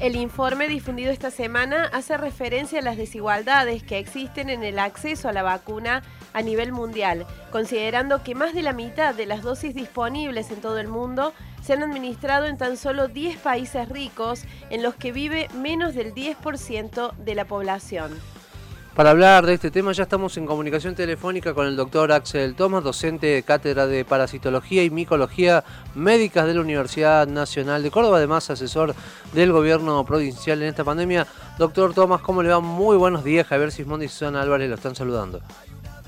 El informe difundido esta semana hace referencia a las desigualdades que existen en el acceso a la vacuna a nivel mundial, considerando que más de la mitad de las dosis disponibles en todo el mundo se han administrado en tan solo 10 países ricos en los que vive menos del 10% de la población. Para hablar de este tema ya estamos en comunicación telefónica con el doctor Axel Thomas, docente de Cátedra de Parasitología y Micología Médicas de la Universidad Nacional de Córdoba, además asesor del gobierno provincial en esta pandemia. Doctor Thomas, ¿cómo le va? Muy buenos días. Javier Sismondi y Susana Álvarez lo están saludando.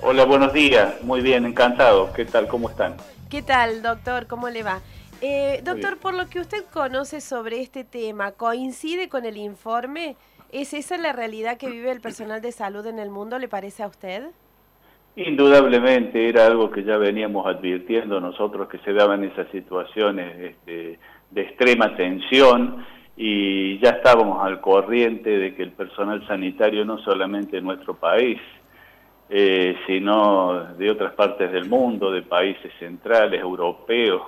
Hola, buenos días. Muy bien, encantado. ¿Qué tal? ¿Cómo están? ¿Qué tal, doctor? ¿Cómo le va? Eh, doctor, por lo que usted conoce sobre este tema, ¿coincide con el informe? ¿Es esa la realidad que vive el personal de salud en el mundo, le parece a usted? Indudablemente era algo que ya veníamos advirtiendo nosotros que se daban esas situaciones este, de extrema tensión y ya estábamos al corriente de que el personal sanitario no solamente en nuestro país, eh, sino de otras partes del mundo, de países centrales, europeos.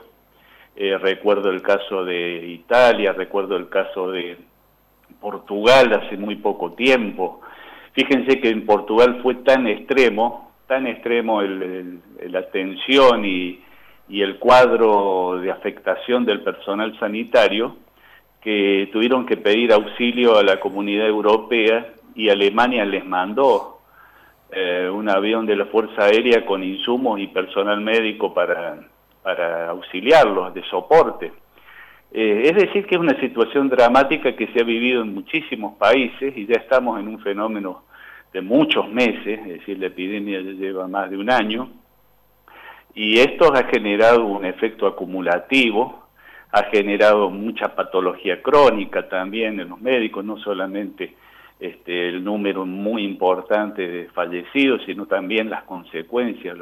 Eh, recuerdo el caso de Italia, recuerdo el caso de Portugal hace muy poco tiempo. Fíjense que en Portugal fue tan extremo, tan extremo la tensión y, el cuadro de afectación del personal sanitario que tuvieron que pedir auxilio a la comunidad europea y Alemania les mandó eh, un avión de la Fuerza Aérea con insumos y personal médico para, para auxiliarlos de soporte. Eh, es decir, que es una situación dramática que se ha vivido en muchísimos países y ya estamos en un fenómeno de muchos meses, es decir, la epidemia ya lleva más de un año, y esto ha generado un efecto acumulativo, ha generado mucha patología crónica también en los médicos, no solamente este, el número muy importante de fallecidos, sino también las consecuencias,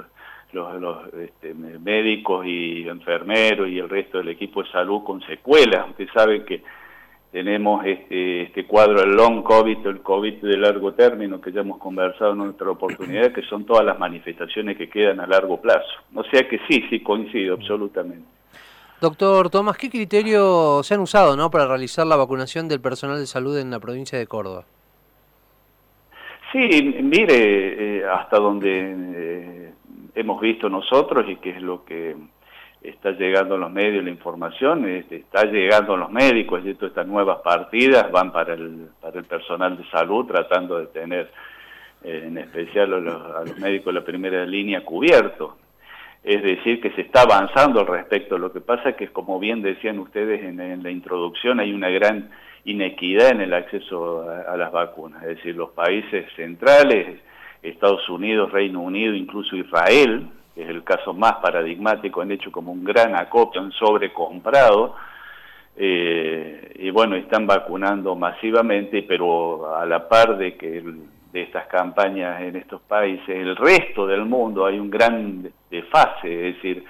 los, este, médicos y enfermeros y el resto del equipo de salud con secuelas. Usted sabe que tenemos este, este cuadro del long COVID, el COVID de largo término, que ya hemos conversado en nuestra oportunidad, que son todas las manifestaciones que quedan a largo plazo. O sea que sí, sí, coincido absolutamente. Doctor Tomás, ¿qué criterios se han usado ¿no? para realizar la vacunación del personal de salud en la provincia de Córdoba? Sí, mire, eh, hasta donde eh, hemos visto nosotros y que es lo que está llegando a los medios, la información, está llegando a los médicos y todas estas nuevas partidas van para el, para el personal de salud tratando de tener eh, en especial a los, médicos de la primera línea cubierto. Es decir, que se está avanzando al respecto. Lo que pasa es que, como bien decían ustedes en, la introducción, hay una gran inequidad en el acceso a las vacunas. Es decir, los países centrales Estados Unidos, Reino Unido, incluso Israel, que es el caso más paradigmático, han hecho como un gran acopio, han sobrecomprado, eh, y bueno, están vacunando masivamente, pero a la par de que de estas campañas en estos países, el resto del mundo hay un gran desfase, es decir,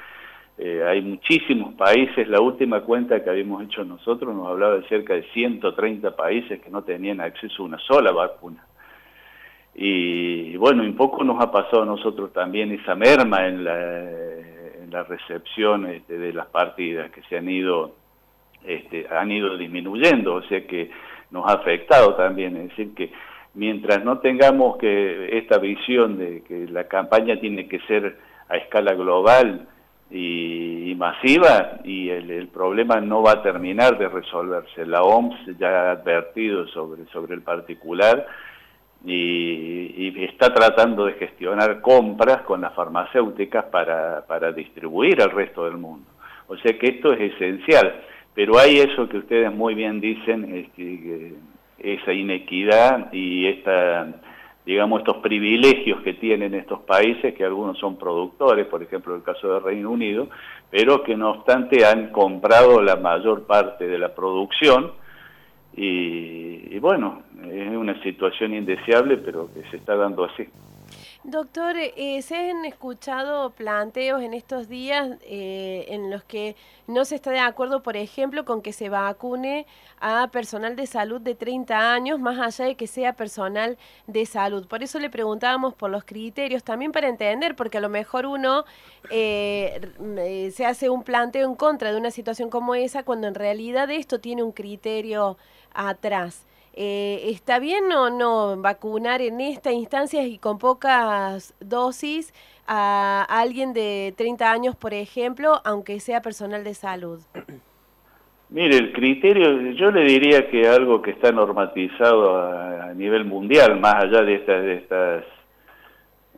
eh, hay muchísimos países, la última cuenta que habíamos hecho nosotros nos hablaba de cerca de 130 países que no tenían acceso a una sola vacuna. Y, bueno, un poco nos ha pasado a nosotros también esa merma en la, en la recepción este, de las partidas que se han ido, este, han ido disminuyendo, o sea que nos ha afectado también, es decir que mientras no tengamos que esta visión de que la campaña tiene que ser a escala global y, masiva y el, el, problema no va a terminar de resolverse. La OMS ya ha advertido sobre, sobre el particular y, está tratando de gestionar compras con las farmacéuticas para, para distribuir al resto del mundo. O sea que esto es esencial, pero hay eso que ustedes muy bien dicen, es que, esa inequidad y esta digamos, estos privilegios que tienen estos países, que algunos son productores, por ejemplo el caso del Reino Unido, pero que no obstante han comprado la mayor parte de la producción y, bueno, es una situación indeseable, pero que se está dando así. Doctor, eh, se han escuchado planteos en estos días eh, en los que no se está de acuerdo, por ejemplo, con que se vacune a personal de salud de 30 años, más allá de que sea personal de salud. Por eso le preguntábamos por los criterios, también para entender, porque a lo mejor uno eh, se hace un planteo en contra de una situación como esa, cuando en realidad esto tiene un criterio atrás. Eh, ¿Está bien o no vacunar en esta instancia y con pocas dosis a alguien de 30 años, por ejemplo, aunque sea personal de salud? Mire, el criterio, yo le diría que algo que está normatizado a, nivel mundial, más allá de estas, de estas,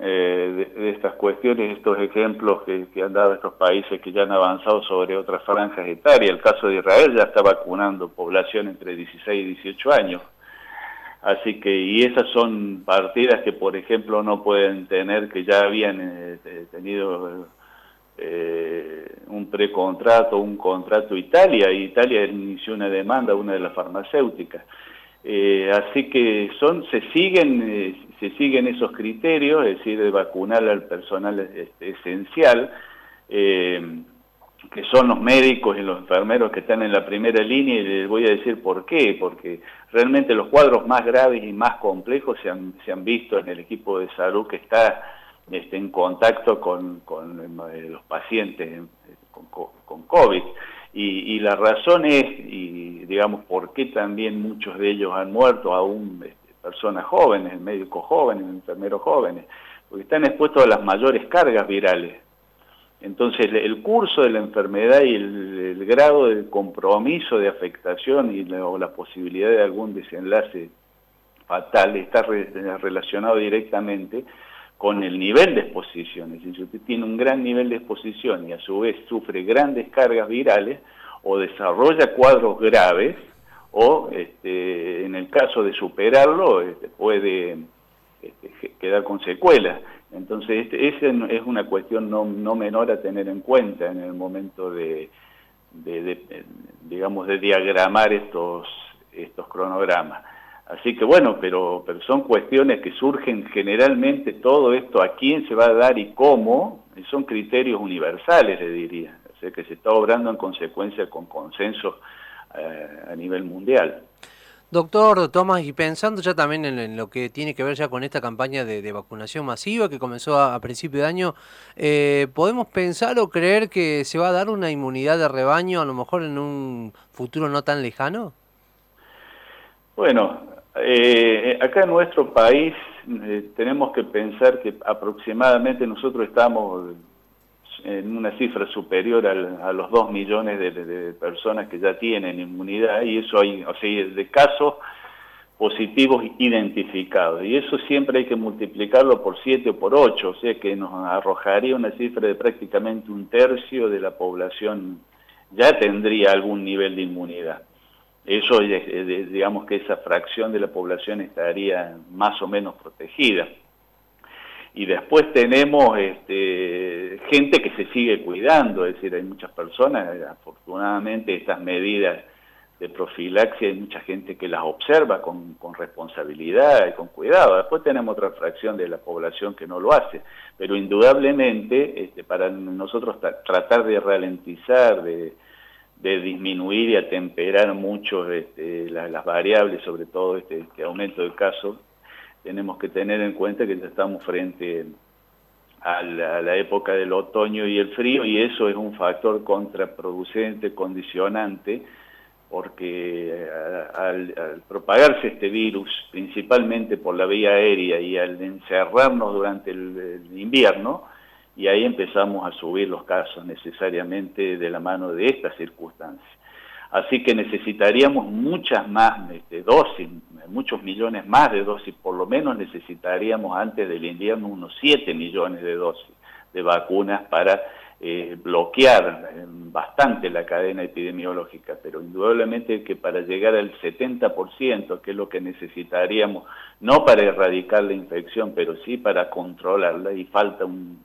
eh, de, estas cuestiones, estos ejemplos que, han dado estos países que ya han avanzado sobre otras franjas etarias. El caso de Israel ya está vacunando población entre 16 y 18 años. Así que, y esas son partidas que, por ejemplo, no pueden tener, que ya habían eh, tenido eh, un precontrato, un contrato Italia, y Italia inició una demanda, una de las farmacéuticas. Eh, así que son, se siguen, se siguen esos criterios, es decir, de vacunar al personal este, esencial que son los médicos y los enfermeros que están en la primera línea y les voy a decir por qué, porque realmente los cuadros más graves y más complejos se han, se han visto en el equipo de salud que está este, en contacto con, con eh, los pacientes con, con COVID. Y, y, la razón es, y digamos, por qué también muchos de ellos han muerto, aún este, personas jóvenes, médicos jóvenes, enfermeros jóvenes, porque están expuestos a las mayores cargas virales. Entonces, el curso de la enfermedad y el, grado de compromiso de afectación y la, o la posibilidad de algún desenlace fatal está relacionado directamente con el nivel de exposición. Es decir, si usted tiene un gran nivel de exposición y a su vez sufre grandes cargas virales o desarrolla cuadros graves, o este, en el caso de superarlo este, puede este, quedar con secuelas. Entonces, esa es una cuestión no, no, menor a tener en cuenta en el momento de, digamos, de diagramar estos, estos cronogramas. Así que bueno, pero, pero son cuestiones que surgen generalmente, todo esto a quién se va a dar y cómo, son criterios universales, le diría. O sea, que se está obrando en consecuencia con consenso eh, a nivel mundial. Doctor Tomás, y pensando ya también en, lo que tiene que ver ya con esta campaña de, vacunación masiva que comenzó a, principio de año, eh, ¿podemos pensar o creer que se va a dar una inmunidad de rebaño a lo mejor en un futuro no tan lejano? Bueno, eh, acá en nuestro país eh, tenemos que pensar que aproximadamente nosotros estamos en una cifra superior a los 2 millones de, personas que ya tienen inmunidad y eso hay, o sea, de casos positivos identificados. Y eso siempre hay que multiplicarlo por 7 o por 8, o sea que nos arrojaría una cifra de prácticamente un tercio de la población ya tendría algún nivel de inmunidad. Eso, digamos que esa fracción de la población estaría más o menos protegida y después tenemos este, gente que se sigue cuidando, es decir, hay muchas personas, afortunadamente estas medidas de profilaxia hay mucha gente que las observa con, responsabilidad y con cuidado. Después tenemos otra fracción de la población que no lo hace, pero indudablemente este, para nosotros tratar de ralentizar, de, disminuir y atemperar mucho este, las, variables, sobre todo este, este aumento de casos, tenemos que tener en cuenta que estamos frente a la, época del otoño y el frío y eso es un factor contraproducente, condicionante, porque eh, al, propagarse este virus, principalmente por la vía aérea y al encerrarnos durante el invierno, y ahí empezamos a subir los casos necesariamente de la mano de estas circunstancias. Así que necesitaríamos muchas más este, dosis, muchos millones más de dosis, por lo menos necesitaríamos antes del invierno unos 7 millones de dosis de vacunas para eh, bloquear eh, bastante la cadena epidemiológica, pero indudablemente que para llegar al 70%, que es lo que necesitaríamos, no para erradicar la infección, pero sí para controlarla, y falta un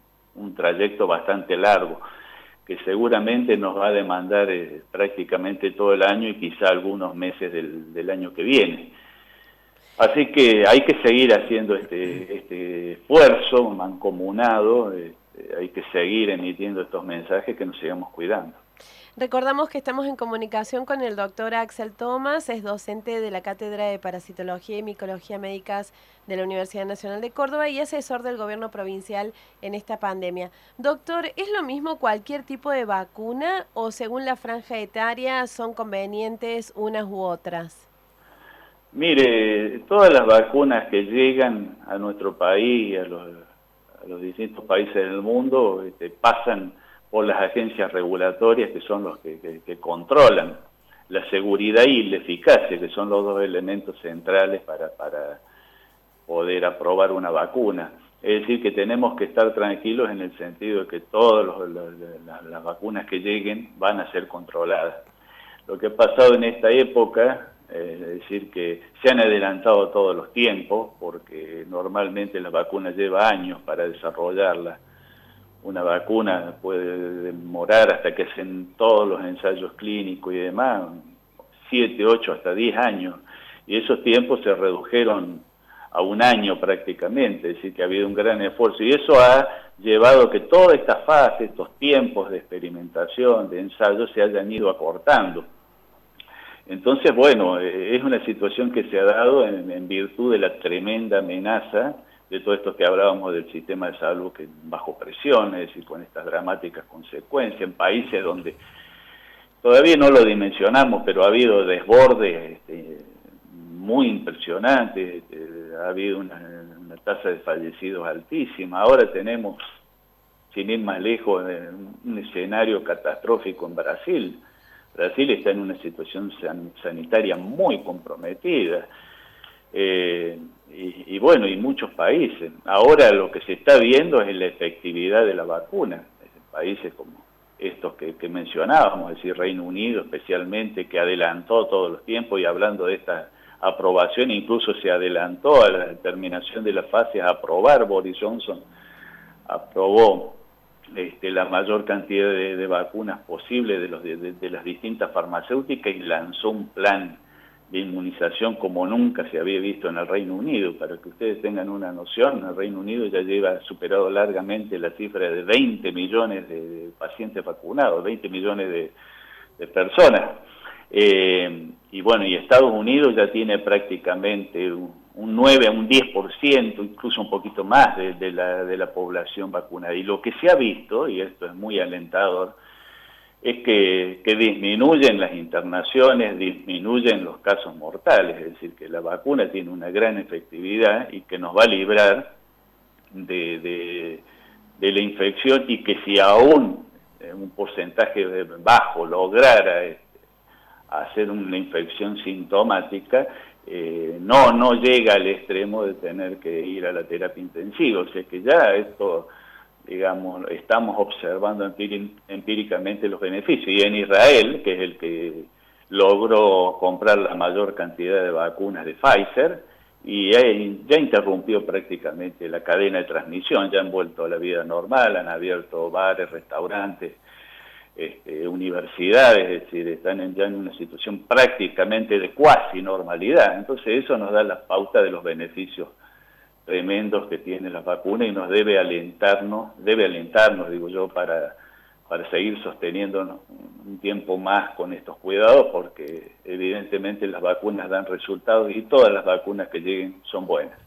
trayecto bastante largo que seguramente nos va a demandar eh, prácticamente todo el año y quizá algunos meses del, año que viene. Así que hay que seguir haciendo este, este esfuerzo mancomunado, este, hay que seguir emitiendo estos mensajes que nos sigamos cuidando. Recordamos que estamos en comunicación con el doctor Axel Thomas, es docente de la Cátedra de Parasitología y Micología Médicas de la Universidad Nacional de Córdoba y asesor del gobierno provincial en esta pandemia. Doctor, ¿es lo mismo cualquier tipo de vacuna o según la franja etaria son convenientes unas u otras? Mire, todas las vacunas que llegan a nuestro país y a los, distintos países del mundo este, pasan por las agencias regulatorias que son los que, controlan la seguridad y la eficacia, que son los dos elementos centrales para, para poder aprobar una vacuna. Es decir, que tenemos que estar tranquilos en el sentido de que todas las vacunas que lleguen van a ser controladas. Lo que ha pasado en esta época, eh, es decir, que se han adelantado todos los tiempos, porque normalmente la vacuna lleva años para desarrollarla. Una vacuna puede demorar hasta que hacen todos los ensayos clínicos y demás, 7, 8, hasta 10 años. Y esos tiempos se redujeron a un año prácticamente, es decir, que ha habido un gran esfuerzo. Y eso ha llevado a que toda esta fase, estos tiempos de experimentación, de ensayo, se hayan ido acortando. Entonces, bueno, eh, es una situación que se ha dado en, virtud de la tremenda amenaza de todo esto que hablábamos del sistema de salud que bajo presión, es decir, con estas dramáticas consecuencias, en países donde todavía no lo dimensionamos, pero ha habido desbordes este, muy impresionantes, este, ha habido una, tasa de fallecidos altísima, ahora tenemos, sin ir más lejos, un escenario catastrófico en Brasil, Brasil está en una situación sanitaria muy comprometida. Eh, y, bueno, y muchos países. Ahora lo que se está viendo es la efectividad de la vacuna. Países como estos que, mencionábamos, es decir, Reino Unido especialmente, que adelantó todos los tiempos y hablando de esta aprobación, incluso se adelantó a la terminación de la fase a aprobar, Boris Johnson aprobó este, la mayor cantidad de, vacunas posible de, los, de, las distintas farmacéuticas y lanzó un plan de inmunización como nunca se había visto en el Reino Unido. Para que ustedes tengan una noción, el Reino Unido ya lleva superado largamente la cifra de 20 millones de pacientes vacunados, 20 millones de, personas. Eh, y bueno, y Estados Unidos ya tiene prácticamente un, un 9 a un 10%, incluso un poquito más de, la, de la población vacunada. Y lo que se ha visto, y esto es muy alentador, es que, que, disminuyen las internaciones, disminuyen los casos mortales, es decir, que la vacuna tiene una gran efectividad y que nos va a librar de, de, la infección y que si aún un porcentaje bajo lograra este, hacer una infección sintomática, eh, no, no llega al extremo de tener que ir a la terapia intensiva. O sea que ya esto, digamos, estamos observando empíricamente los beneficios. Y en Israel, que es el que logró comprar la mayor cantidad de vacunas de Pfizer, y ya interrumpió prácticamente la cadena de transmisión, ya han vuelto a la vida normal, han abierto bares, restaurantes, este, universidades, es decir, están ya en una situación prácticamente de cuasi normalidad. Entonces eso nos da la pauta de los beneficios tremendos que tiene la vacuna y nos debe alentarnos, debe alentarnos, digo yo, para, para seguir sosteniendo un tiempo más con estos cuidados, porque evidentemente las vacunas dan resultados y todas las vacunas que lleguen son buenas.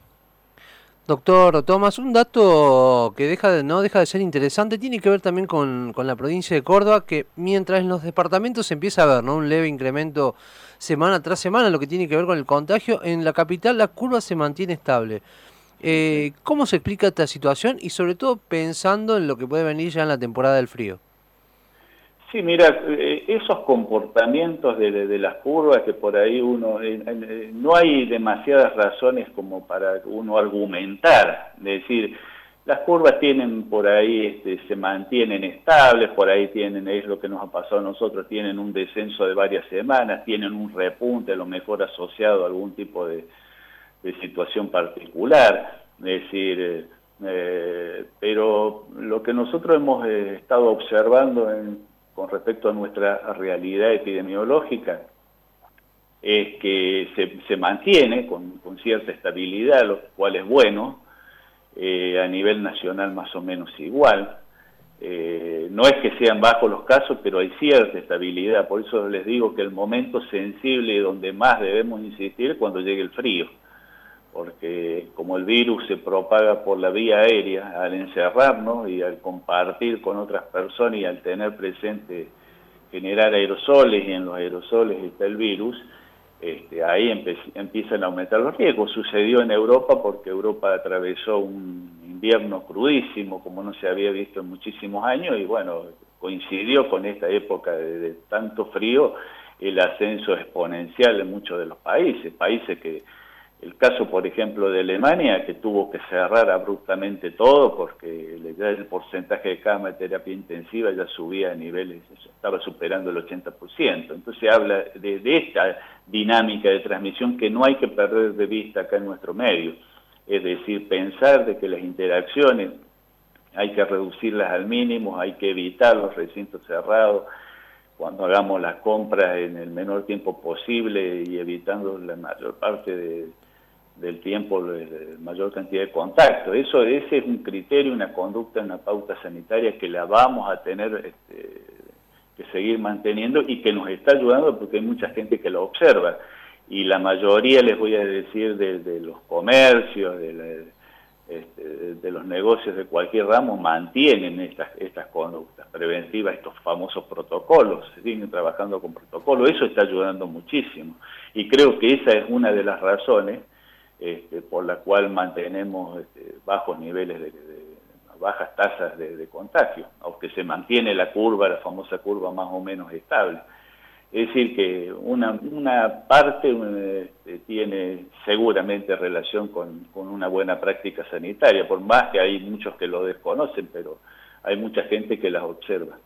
Doctor Tomás, un dato que deja de, no deja de ser interesante tiene que ver también con, la provincia de Córdoba, que mientras en los departamentos se empieza a ver ¿no? un leve incremento semana tras semana, lo que tiene que ver con el contagio, en la capital la curva se mantiene estable. Eh, ¿Cómo se explica esta situación y sobre todo pensando en lo que puede venir ya en la temporada del frío? Sí, mira, eh, esos comportamientos de, las curvas que por ahí uno, eh, eh, no hay demasiadas razones como para uno argumentar, es decir, las curvas tienen por ahí, este, se mantienen estables, por ahí tienen, es lo que nos ha pasado a nosotros, tienen un descenso de varias semanas, tienen un repunte a lo mejor asociado a algún tipo de, situación particular, es decir, pero lo que nosotros hemos estado observando con respecto a nuestra realidad epidemiológica es que se, mantiene con, cierta estabilidad, lo cual es bueno, eh, a nivel nacional más o menos igual. Eh, no es que sean bajos los casos, pero hay cierta estabilidad, por eso les digo que el momento sensible donde más debemos insistir es cuando llegue el frío porque como el virus se propaga por la vía aérea, al encerrarnos y al compartir con otras personas y al tener presente generar aerosoles y en los aerosoles está el virus, este, ahí empiezan a aumentar los riesgos. Sucedió en Europa porque Europa atravesó un invierno crudísimo como no se había visto en muchísimos años y bueno, coincidió con esta época de tanto frío el ascenso exponencial en muchos de los países, países que el caso, por ejemplo, de Alemania, que tuvo que cerrar abruptamente todo porque ya el porcentaje de cama de terapia intensiva ya subía a niveles, estaba superando el 80%. Entonces habla de, esta dinámica de transmisión que no hay que perder de vista acá en nuestro medio. Es decir, pensar de que las interacciones hay que reducirlas al mínimo, hay que evitar los recintos cerrados, cuando hagamos las compras en el menor tiempo posible y evitando la mayor parte de del tiempo, la mayor cantidad de contacto. Eso, ese es un criterio, una conducta, una pauta sanitaria que la vamos a tener este, que seguir manteniendo y que nos está ayudando porque hay mucha gente que lo observa. Y la mayoría, les voy a decir, de, los comercios, de, este, de, los negocios de cualquier ramo, mantienen estas, estas conductas preventivas, estos famosos protocolos, siguen trabajando con protocolos. Eso está ayudando muchísimo. Y creo que esa es una de las razones este, por la cual mantenemos este, bajos niveles de, bajas tasas de, contagio, aunque se mantiene la curva, la famosa curva más o menos estable. Es decir, que una, parte este, tiene seguramente relación con, una buena práctica sanitaria, por más que hay muchos que lo desconocen, pero hay mucha gente que las observa.